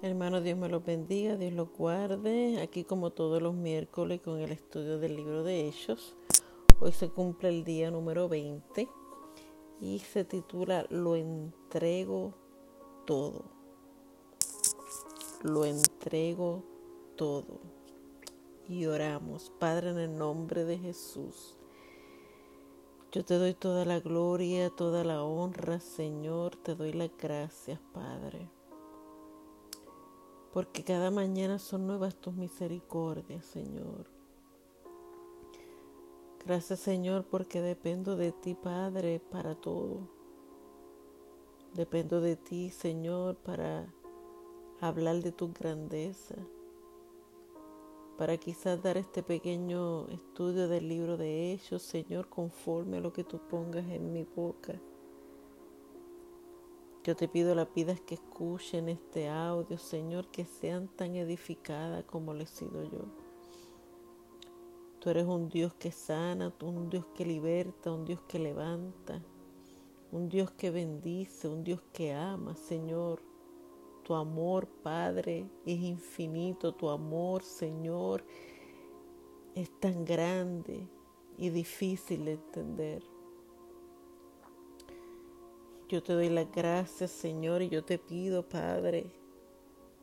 Hermano, Dios me los bendiga, Dios los guarde. Aquí como todos los miércoles con el estudio del libro de Hechos. Hoy se cumple el día número 20 y se titula Lo entrego todo. Lo entrego todo. Y oramos, Padre, en el nombre de Jesús. Yo te doy toda la gloria, toda la honra, Señor. Te doy las gracias, Padre porque cada mañana son nuevas tus misericordias, Señor. Gracias, Señor, porque dependo de ti, Padre, para todo. Dependo de ti, Señor, para hablar de tu grandeza, para quizás dar este pequeño estudio del libro de ellos, Señor, conforme a lo que tú pongas en mi boca. Yo te pido la pidas que escuchen este audio, Señor, que sean tan edificadas como lo he sido yo. Tú eres un Dios que sana, un Dios que liberta, un Dios que levanta, un Dios que bendice, un Dios que ama, Señor. Tu amor, Padre, es infinito. Tu amor, Señor, es tan grande y difícil de entender. Yo te doy las gracias, Señor, y yo te pido, Padre,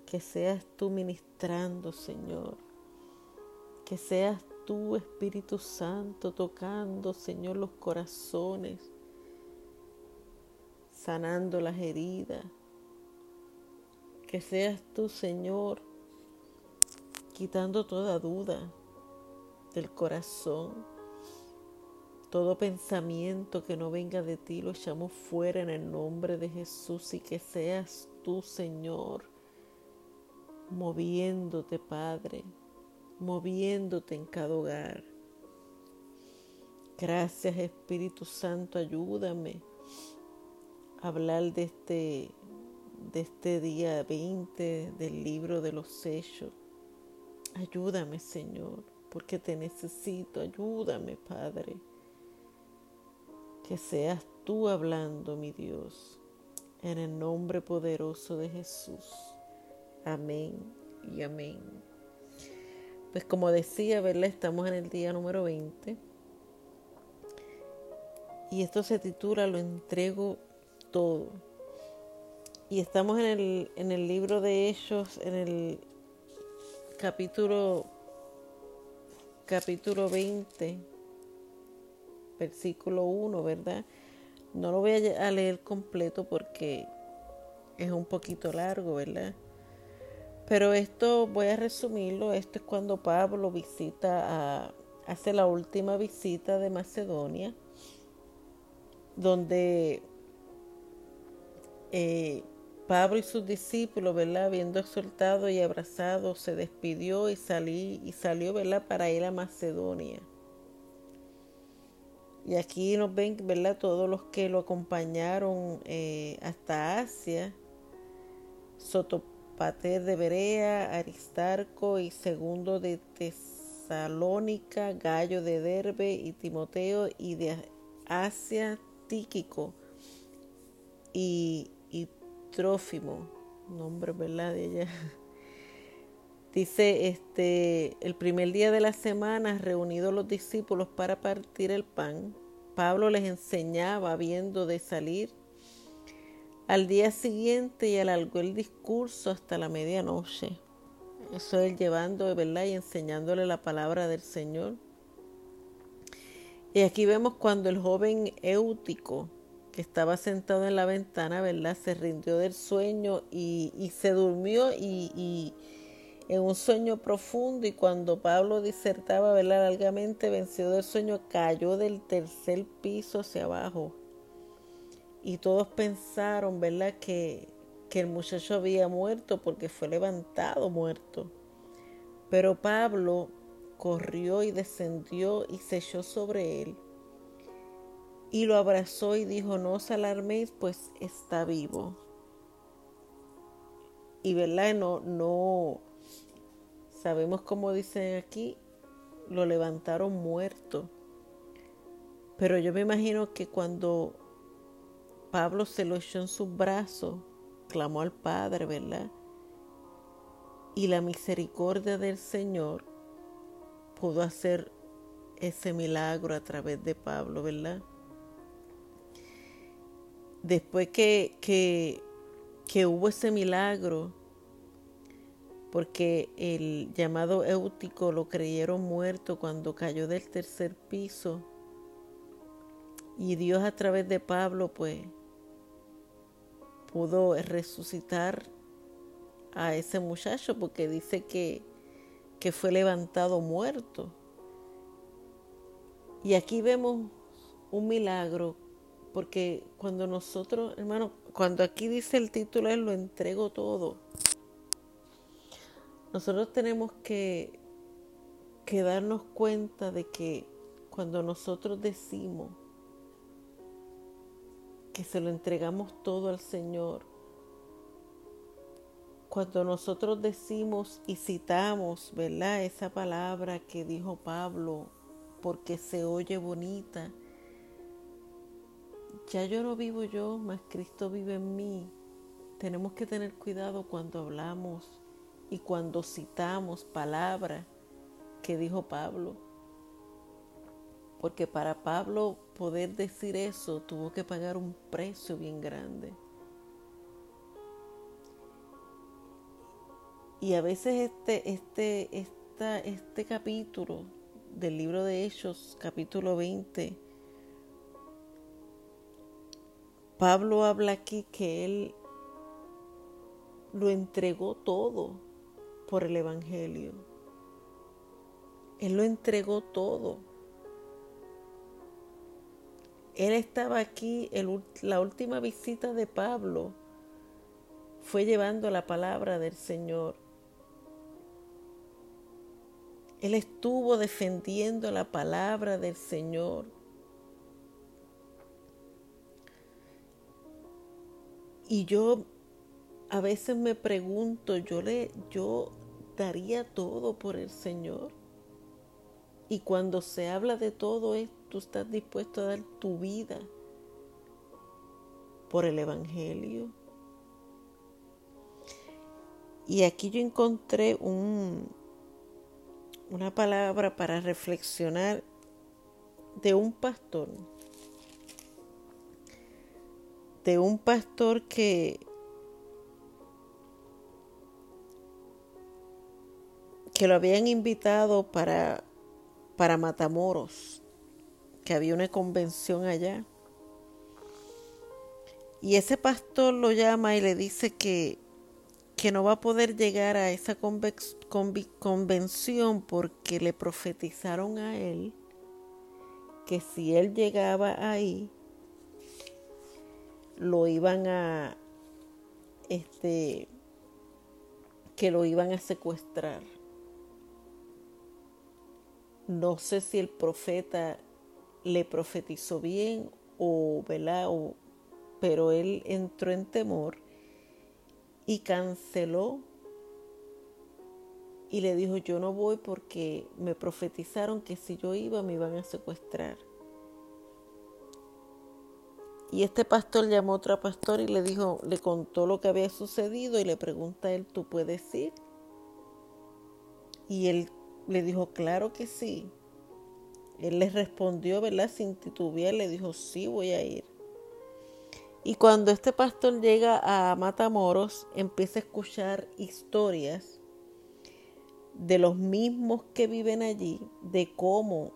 que seas tú ministrando, Señor. Que seas tú, Espíritu Santo, tocando, Señor, los corazones, sanando las heridas. Que seas tú, Señor, quitando toda duda del corazón todo pensamiento que no venga de ti lo echamos fuera en el nombre de Jesús y que seas tú, Señor, moviéndote, Padre, moviéndote en cada hogar. Gracias, Espíritu Santo, ayúdame a hablar de este, de este día 20 del libro de los sellos. Ayúdame, Señor, porque te necesito. Ayúdame, Padre. Que seas tú hablando, mi Dios, en el nombre poderoso de Jesús. Amén y amén. Pues como decía, ¿verdad? Estamos en el día número 20. Y esto se titula Lo entrego todo. Y estamos en el, en el libro de ellos, en el capítulo, capítulo 20 versículo 1, ¿verdad? No lo voy a leer completo porque es un poquito largo, ¿verdad? Pero esto voy a resumirlo. Esto es cuando Pablo visita a, hace la última visita de Macedonia, donde eh, Pablo y sus discípulos, ¿verdad? Habiendo exhortado y abrazado, se despidió y salí y salió, ¿verdad? Para ir a Macedonia. Y aquí nos ven, ¿verdad? Todos los que lo acompañaron eh, hasta Asia. Sotopater de Berea, Aristarco y Segundo de Tesalónica, Gallo de Derbe y Timoteo y de Asia, Tíquico y, y Trófimo, nombre, ¿verdad? De ella. Dice, este, el primer día de la semana, reunidos los discípulos para partir el pan, Pablo les enseñaba habiendo de salir al día siguiente y alargó el discurso hasta la medianoche. Eso es llevando, ¿verdad? Y enseñándole la palabra del Señor. Y aquí vemos cuando el joven Éutico, que estaba sentado en la ventana, ¿verdad? Se rindió del sueño y, y se durmió y en un sueño profundo y cuando Pablo disertaba ¿verdad? largamente, vencido del sueño, cayó del tercer piso hacia abajo. Y todos pensaron, ¿verdad?, que, que el muchacho había muerto porque fue levantado muerto. Pero Pablo corrió y descendió y se echó sobre él. Y lo abrazó y dijo, no os alarméis, pues está vivo. Y verdad, no, no, Sabemos como dicen aquí, lo levantaron muerto. Pero yo me imagino que cuando Pablo se lo echó en sus brazos, clamó al Padre, ¿verdad? y la misericordia del Señor pudo hacer ese milagro a través de Pablo, ¿verdad? Después que, que, que hubo ese milagro, porque el llamado Éutico lo creyeron muerto cuando cayó del tercer piso, y Dios a través de Pablo, pues, pudo resucitar a ese muchacho, porque dice que, que fue levantado muerto. Y aquí vemos un milagro, porque cuando nosotros, hermano, cuando aquí dice el título es lo entrego todo, nosotros tenemos que, que darnos cuenta de que cuando nosotros decimos que se lo entregamos todo al Señor, cuando nosotros decimos y citamos, ¿verdad? Esa palabra que dijo Pablo, porque se oye bonita. Ya yo no vivo yo, mas Cristo vive en mí. Tenemos que tener cuidado cuando hablamos y cuando citamos palabras que dijo Pablo. Porque para Pablo poder decir eso tuvo que pagar un precio bien grande. Y a veces este, este, esta, este capítulo del libro de Hechos, capítulo 20, Pablo habla aquí que él lo entregó todo por el Evangelio. Él lo entregó todo. Él estaba aquí, la última visita de Pablo fue llevando la palabra del Señor. Él estuvo defendiendo la palabra del Señor. Y yo a veces me pregunto, yo le yo daría todo por el Señor. Y cuando se habla de todo esto, tú estás dispuesto a dar tu vida por el Evangelio. Y aquí yo encontré un, una palabra para reflexionar de un pastor, de un pastor que que lo habían invitado para, para Matamoros, que había una convención allá. Y ese pastor lo llama y le dice que, que no va a poder llegar a esa convención porque le profetizaron a él que si él llegaba ahí, lo iban a, este, que lo iban a secuestrar. No sé si el profeta le profetizó bien o, ¿verdad? pero él entró en temor y canceló y le dijo, yo no voy porque me profetizaron que si yo iba me iban a secuestrar. Y este pastor llamó a otro pastor y le dijo, le contó lo que había sucedido y le pregunta a él, ¿tú puedes ir? Y él le dijo, claro que sí. Él le respondió, ¿verdad? Sin titubear, le dijo, sí, voy a ir. Y cuando este pastor llega a Matamoros, empieza a escuchar historias de los mismos que viven allí, de cómo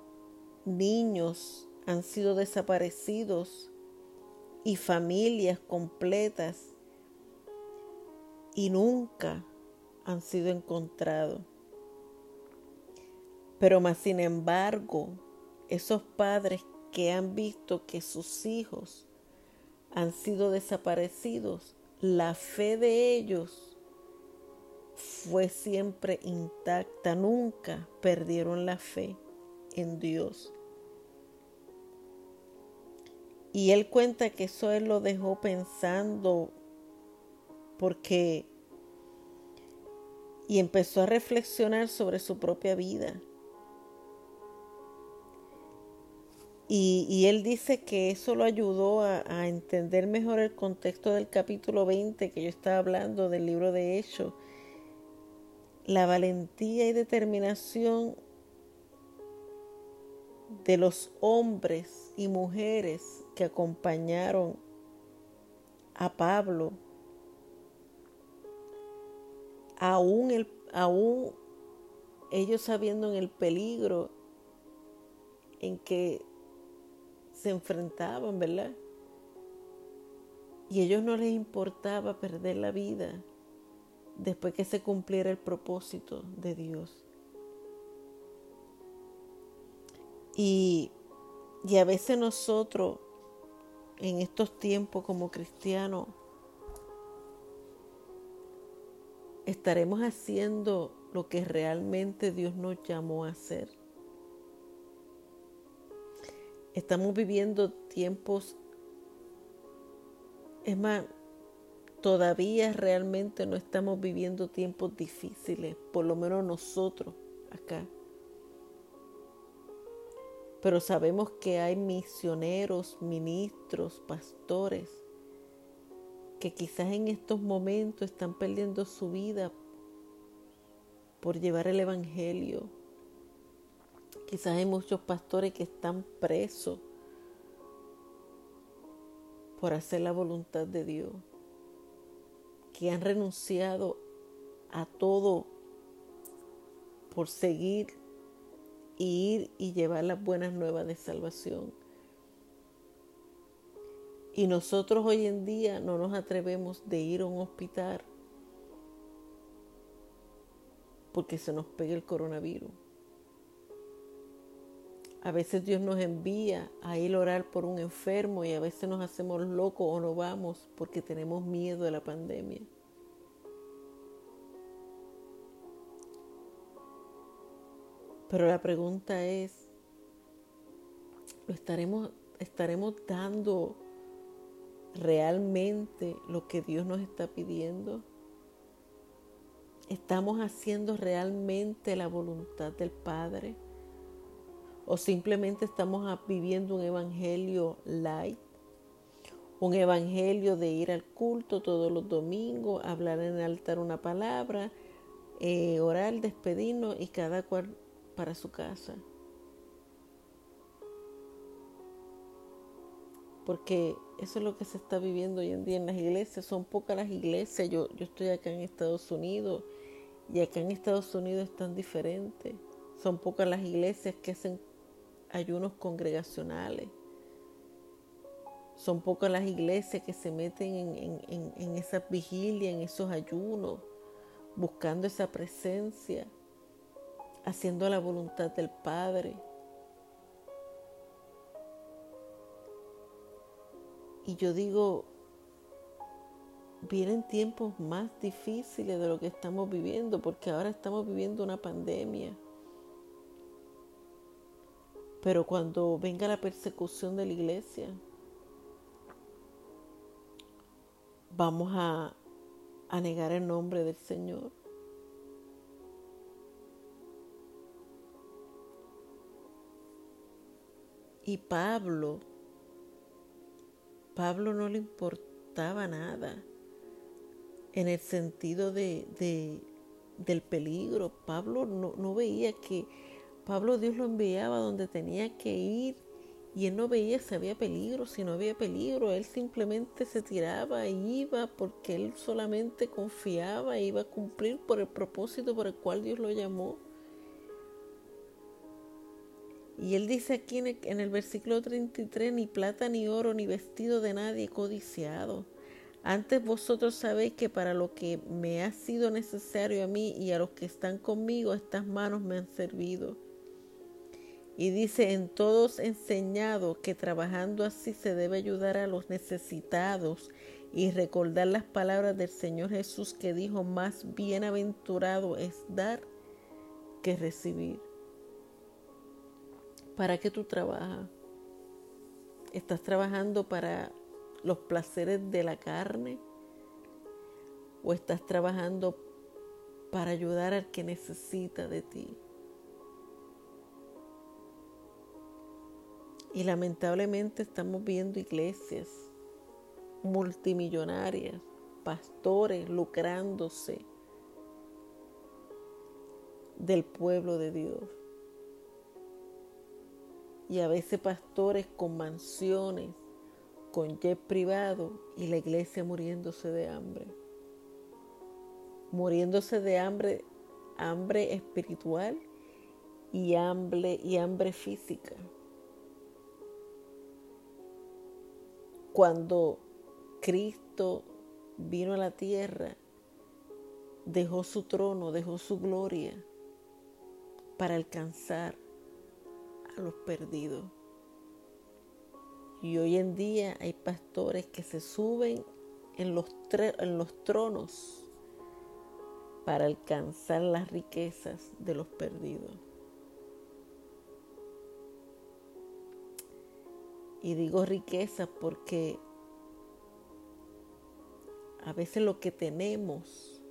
niños han sido desaparecidos y familias completas y nunca han sido encontrados. Pero más sin embargo, esos padres que han visto que sus hijos han sido desaparecidos, la fe de ellos fue siempre intacta, nunca perdieron la fe en Dios. Y él cuenta que eso él lo dejó pensando porque y empezó a reflexionar sobre su propia vida. Y, él dice que eso lo ayudó a, entender mejor el contexto del capítulo 20 que yo estaba hablando del libro de Hechos. la valentía y determinación de los hombres y mujeres que acompañaron a Pablo, aún, el, aún ellos sabiendo en el peligro en que se enfrentaban, ¿verdad? Y a ellos no les importaba perder la vida después que se cumpliera el propósito de Dios. Y, y a veces nosotros, en estos tiempos como cristianos, estaremos haciendo lo que realmente Dios nos llamó a hacer. Estamos viviendo tiempos, es más, todavía realmente no estamos viviendo tiempos difíciles, por lo menos nosotros acá. Pero sabemos que hay misioneros, ministros, pastores, que quizás en estos momentos están perdiendo su vida por llevar el Evangelio. Quizás hay muchos pastores que están presos por hacer la voluntad de Dios, que han renunciado a todo por seguir y ir y llevar las buenas nuevas de salvación. Y nosotros hoy en día no nos atrevemos de ir a un hospital porque se nos pegue el coronavirus. A veces Dios nos envía a ir a orar por un enfermo y a veces nos hacemos locos o no vamos porque tenemos miedo de la pandemia. Pero la pregunta es, ¿lo estaremos, estaremos dando realmente lo que Dios nos está pidiendo? ¿Estamos haciendo realmente la voluntad del Padre? ¿O simplemente estamos viviendo un evangelio light? Un evangelio de ir al culto todos los domingos, hablar en el altar una palabra, eh, orar, despedirnos y cada cual para su casa. Porque eso es lo que se está viviendo hoy en día en las iglesias. Son pocas las iglesias. Yo, yo estoy acá en Estados Unidos y acá en Estados Unidos es tan diferente. Son pocas las iglesias que hacen ayunos congregacionales. Son pocas las iglesias que se meten en, en, en esa vigilia, en esos ayunos, buscando esa presencia haciendo la voluntad del Padre. Y yo digo, vienen tiempos más difíciles de lo que estamos viviendo, porque ahora estamos viviendo una pandemia. Pero cuando venga la persecución de la iglesia, vamos a, a negar el nombre del Señor. Y Pablo, Pablo no le importaba nada en el sentido de, del peligro. Pablo no, no veía que Pablo Dios lo enviaba donde tenía que ir y él no veía si había peligro, si no había peligro. Él simplemente se tiraba e iba porque él solamente confiaba e iba a cumplir por el propósito por el cual Dios lo llamó. Y él dice aquí en el, versículo 33, ni plata, ni oro, ni vestido de nadie codiciado. Antes vosotros sabéis que para lo que me ha sido necesario a mí y a los que están conmigo, estas manos me han servido. Y dice, en todos enseñado que trabajando así se debe ayudar a los necesitados y recordar las palabras del Señor Jesús que dijo, más bienaventurado es dar que recibir. ¿Para qué tú trabajas? ¿Estás trabajando para los placeres de la carne? ¿O estás trabajando para ayudar al que necesita de ti? Y lamentablemente estamos viendo iglesias multimillonarias, pastores lucrándose del pueblo de Dios. Y a veces pastores con mansiones, con jet privado y la iglesia muriéndose de hambre. Muriéndose de hambre, hambre espiritual y hambre, y hambre física. Cuando Cristo vino a la tierra, dejó su trono, dejó su gloria para alcanzar a los perdidos. Y hoy en día hay pastores que se suben en los, en los tronos para alcanzar las riquezas de los perdidos. Y digo riquezas porque a veces lo que tenemos,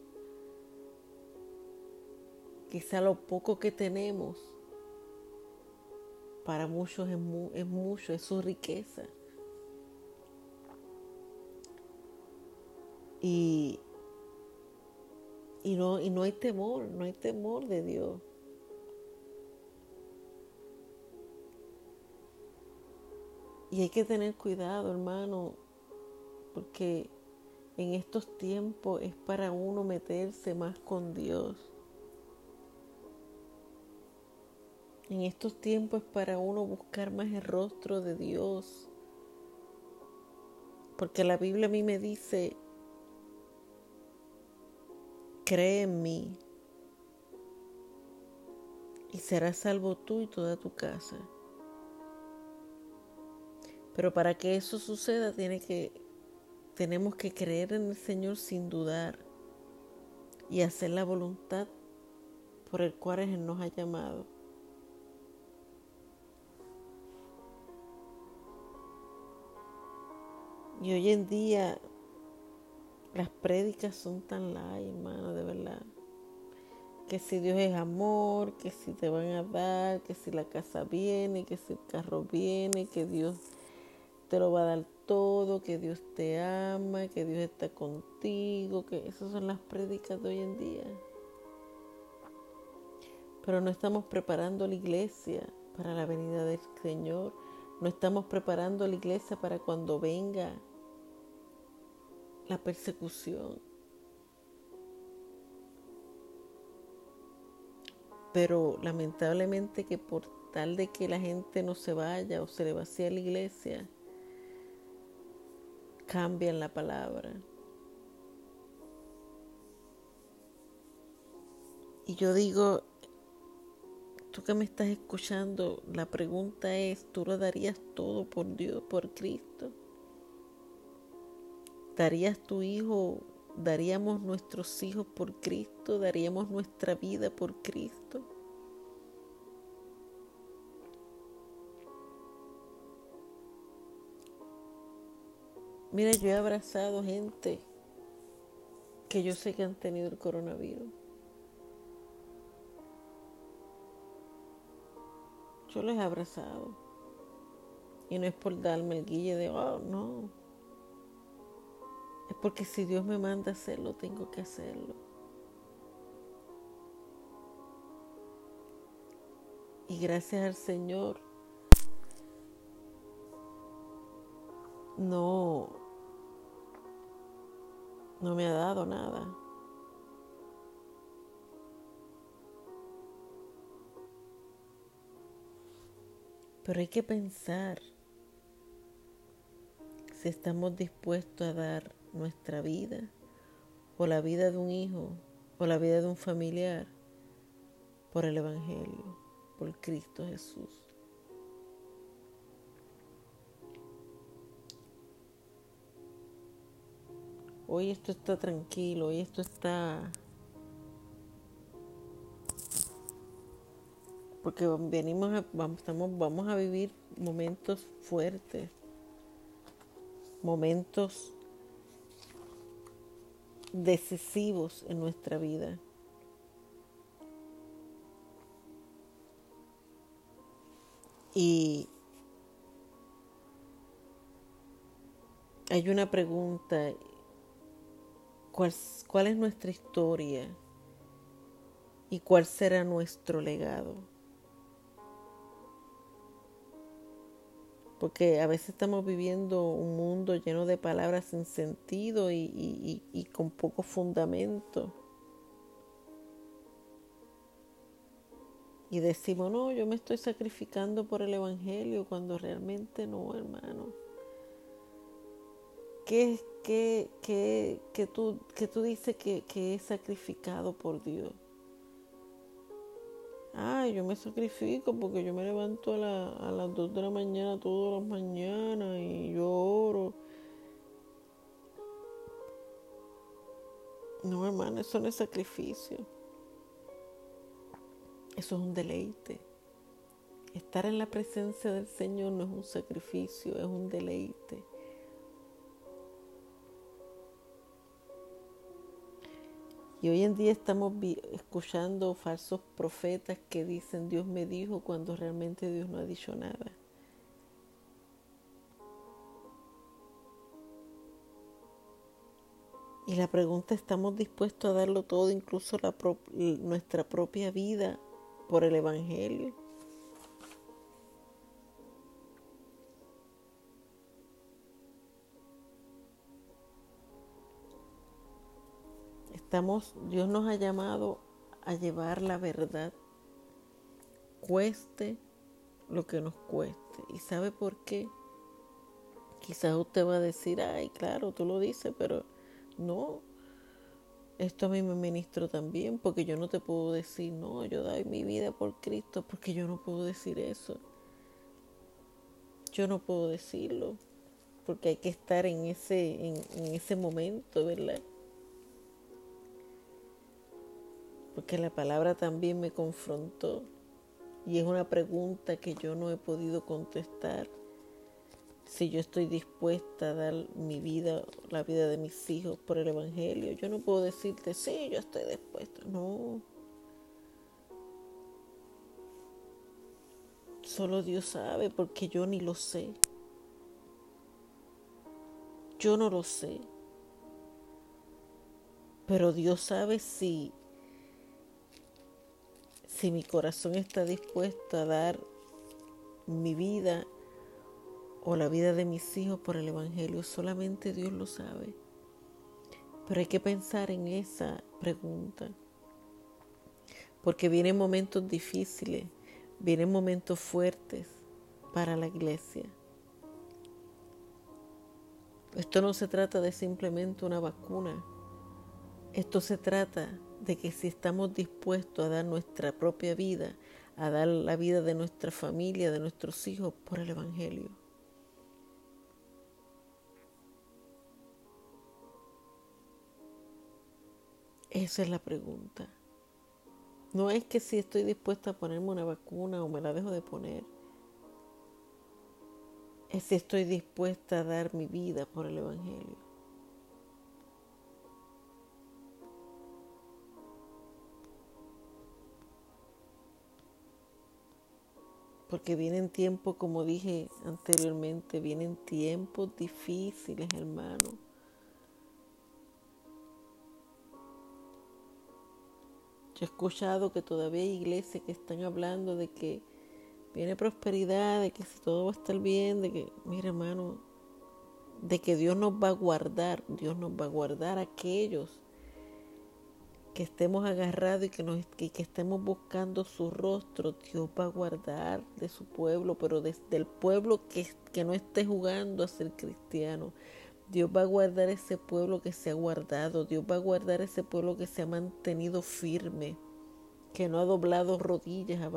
quizá lo poco que tenemos, para muchos es, mucho, es su riqueza. Y, y, no, y no hay temor, no hay temor de Dios. Y hay que tener cuidado, hermano, porque en estos tiempos es para uno meterse más con Dios. En estos tiempos es para uno buscar más el rostro de Dios. Porque la Biblia a mí me dice, cree en mí y serás salvo tú y toda tu casa. Pero para que eso suceda tiene que tenemos que creer en el Señor sin dudar y hacer la voluntad por el cual Él nos ha llamado. Y hoy en día las prédicas son tan light, hermano, de verdad. Que si Dios es amor, que si te van a dar, que si la casa viene, que si el carro viene, que Dios te lo va a dar todo, que Dios te ama, que Dios está contigo, que esas son las prédicas de hoy en día. Pero no estamos preparando la iglesia para la venida del Señor. No estamos preparando la iglesia para cuando venga la persecución. Pero lamentablemente que por tal de que la gente no se vaya o se le vacía la iglesia, cambian la palabra. Y yo digo, tú que me estás escuchando, la pregunta es, ¿tú lo darías todo por Dios, por Cristo? ¿Darías tu hijo, daríamos nuestros hijos por Cristo? ¿Daríamos nuestra vida por Cristo? Mira, yo he abrazado gente que yo sé que han tenido el coronavirus. Yo les he abrazado. Y no es por darme el guille de, oh, no. Es porque si Dios me manda hacerlo, tengo que hacerlo. Y gracias al Señor, no, no me ha dado nada. Pero hay que pensar si estamos dispuestos a dar nuestra vida o la vida de un hijo o la vida de un familiar por el Evangelio, por Cristo Jesús. Hoy esto está tranquilo, hoy esto está... Porque venimos a, vamos, estamos, vamos a vivir momentos fuertes, momentos decisivos en nuestra vida. Y hay una pregunta cuál, es nuestra historia ¿Y cuál será nuestro legado? Porque a veces estamos viviendo un mundo lleno de palabras sin sentido y, y con poco fundamento. Y decimos, no, yo me estoy sacrificando por el Evangelio cuando realmente no, hermano. ¿Qué, qué, qué, qué tú, que tú dices que, que es sacrificado por Dios? Ay, yo me sacrifico porque yo me levanto a, la, a las 2 de la mañana todas las mañanas y yo oro. No, hermano, eso no es sacrificio. Eso es un deleite. Estar en la presencia del Señor no es un sacrificio, es un deleite. Y hoy en día estamos escuchando falsos profetas que dicen Dios me dijo cuando realmente Dios no ha dicho nada. Y la pregunta, ¿estamos dispuestos a darlo todo, incluso la nuestra propia vida, por el Evangelio? Estamos, Dios nos ha llamado a llevar la verdad, cueste lo que nos cueste. ¿Y sabe por qué? Quizás usted va a decir, ay, claro, tú lo dices, pero no. Esto a mí me ministro también, porque yo no te puedo decir, no, yo doy mi vida por Cristo, porque yo no puedo decir eso. Yo no puedo decirlo, porque hay que estar en ese, en, en ese momento, ¿verdad? Porque la palabra también me confrontó y es una pregunta que yo no he podido contestar. Si yo estoy dispuesta a dar mi vida, la vida de mis hijos por el Evangelio, yo no puedo decirte, sí, yo estoy dispuesta. No. Solo Dios sabe porque yo ni lo sé. Yo no lo sé. Pero Dios sabe si si mi corazón está dispuesto a dar mi vida o la vida de mis hijos por el Evangelio, solamente Dios lo sabe. Pero hay que pensar en esa pregunta, porque vienen momentos difíciles, vienen momentos fuertes para la iglesia. Esto no se trata de simplemente una vacuna, esto se trata de que si estamos dispuestos a dar nuestra propia vida, a dar la vida de nuestra familia, de nuestros hijos por el Evangelio. Esa es la pregunta. No es que si estoy dispuesta a ponerme una vacuna o me la dejo de poner. Es si estoy dispuesta a dar mi vida por el Evangelio. Porque vienen tiempos, como dije anteriormente, vienen tiempos difíciles, hermano. Yo he escuchado que todavía hay iglesias que están hablando de que viene prosperidad, de que si todo va a estar bien, de que, mira hermano, de que Dios nos va a guardar, Dios nos va a guardar a aquellos que estemos agarrados y que, que estemos buscando su rostro, Dios va a guardar de su pueblo, pero desde el pueblo que, que no esté jugando a ser cristiano. Dios va a guardar ese pueblo que se ha guardado, Dios va a guardar ese pueblo que se ha mantenido firme, que no ha doblado rodillas a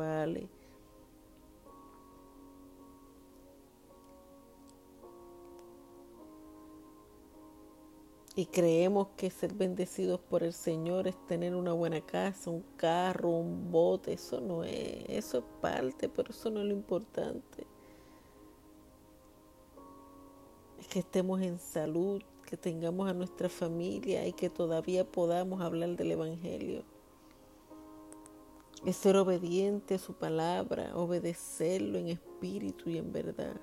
y creemos que ser bendecidos por el Señor es tener una buena casa, un carro, un bote, eso no es, eso es parte, pero eso no es lo importante. Es que estemos en salud, que tengamos a nuestra familia y que todavía podamos hablar del Evangelio. Es ser obediente a su palabra, obedecerlo en espíritu y en verdad.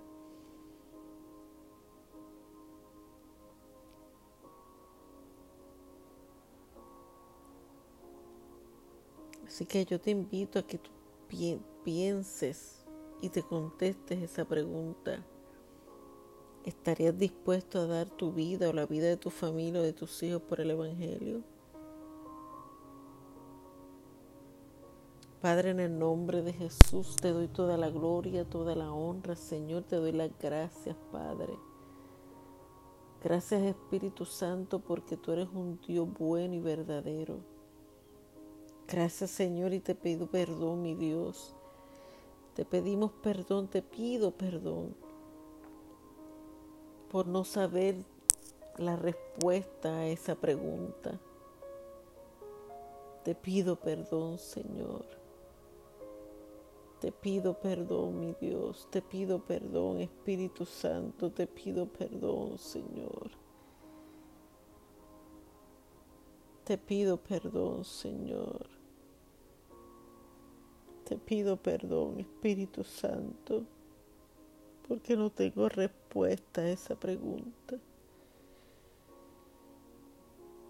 Así que yo te invito a que tú pienses y te contestes esa pregunta. ¿Estarías dispuesto a dar tu vida o la vida de tu familia o de tus hijos por el Evangelio? Padre, en el nombre de Jesús te doy toda la gloria, toda la honra, Señor, te doy las gracias, Padre. Gracias Espíritu Santo porque tú eres un Dios bueno y verdadero. Gracias Señor y te pido perdón, mi Dios. Te pedimos perdón, te pido perdón por no saber la respuesta a esa pregunta. Te pido perdón, Señor. Te pido perdón, mi Dios. Te pido perdón, Espíritu Santo. Te pido perdón, Señor. Te pido perdón, Señor. Te pido perdón, Espíritu Santo porque no tengo respuesta a esa pregunta.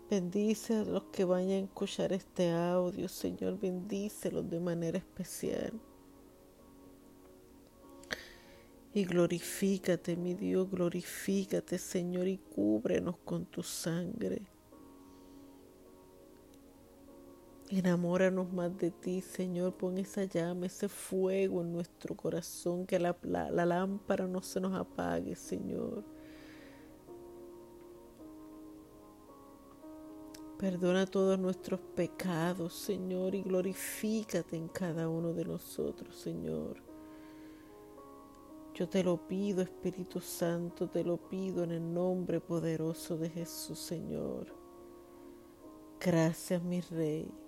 Bendice a los que vayan a escuchar este audio, Señor, bendícelos de manera especial. Y glorifícate, mi Dios, glorifícate, Señor, y cúbrenos con tu sangre. Enamóranos más de ti, Señor. Pon esa llama, ese fuego en nuestro corazón, que la, la, lámpara no se nos apague, Señor. Perdona todos nuestros pecados, Señor, y glorifícate en cada uno de nosotros, Señor. Yo te lo pido, Espíritu Santo, te lo pido en el nombre poderoso de Jesús, Señor. Gracias, mi Rey.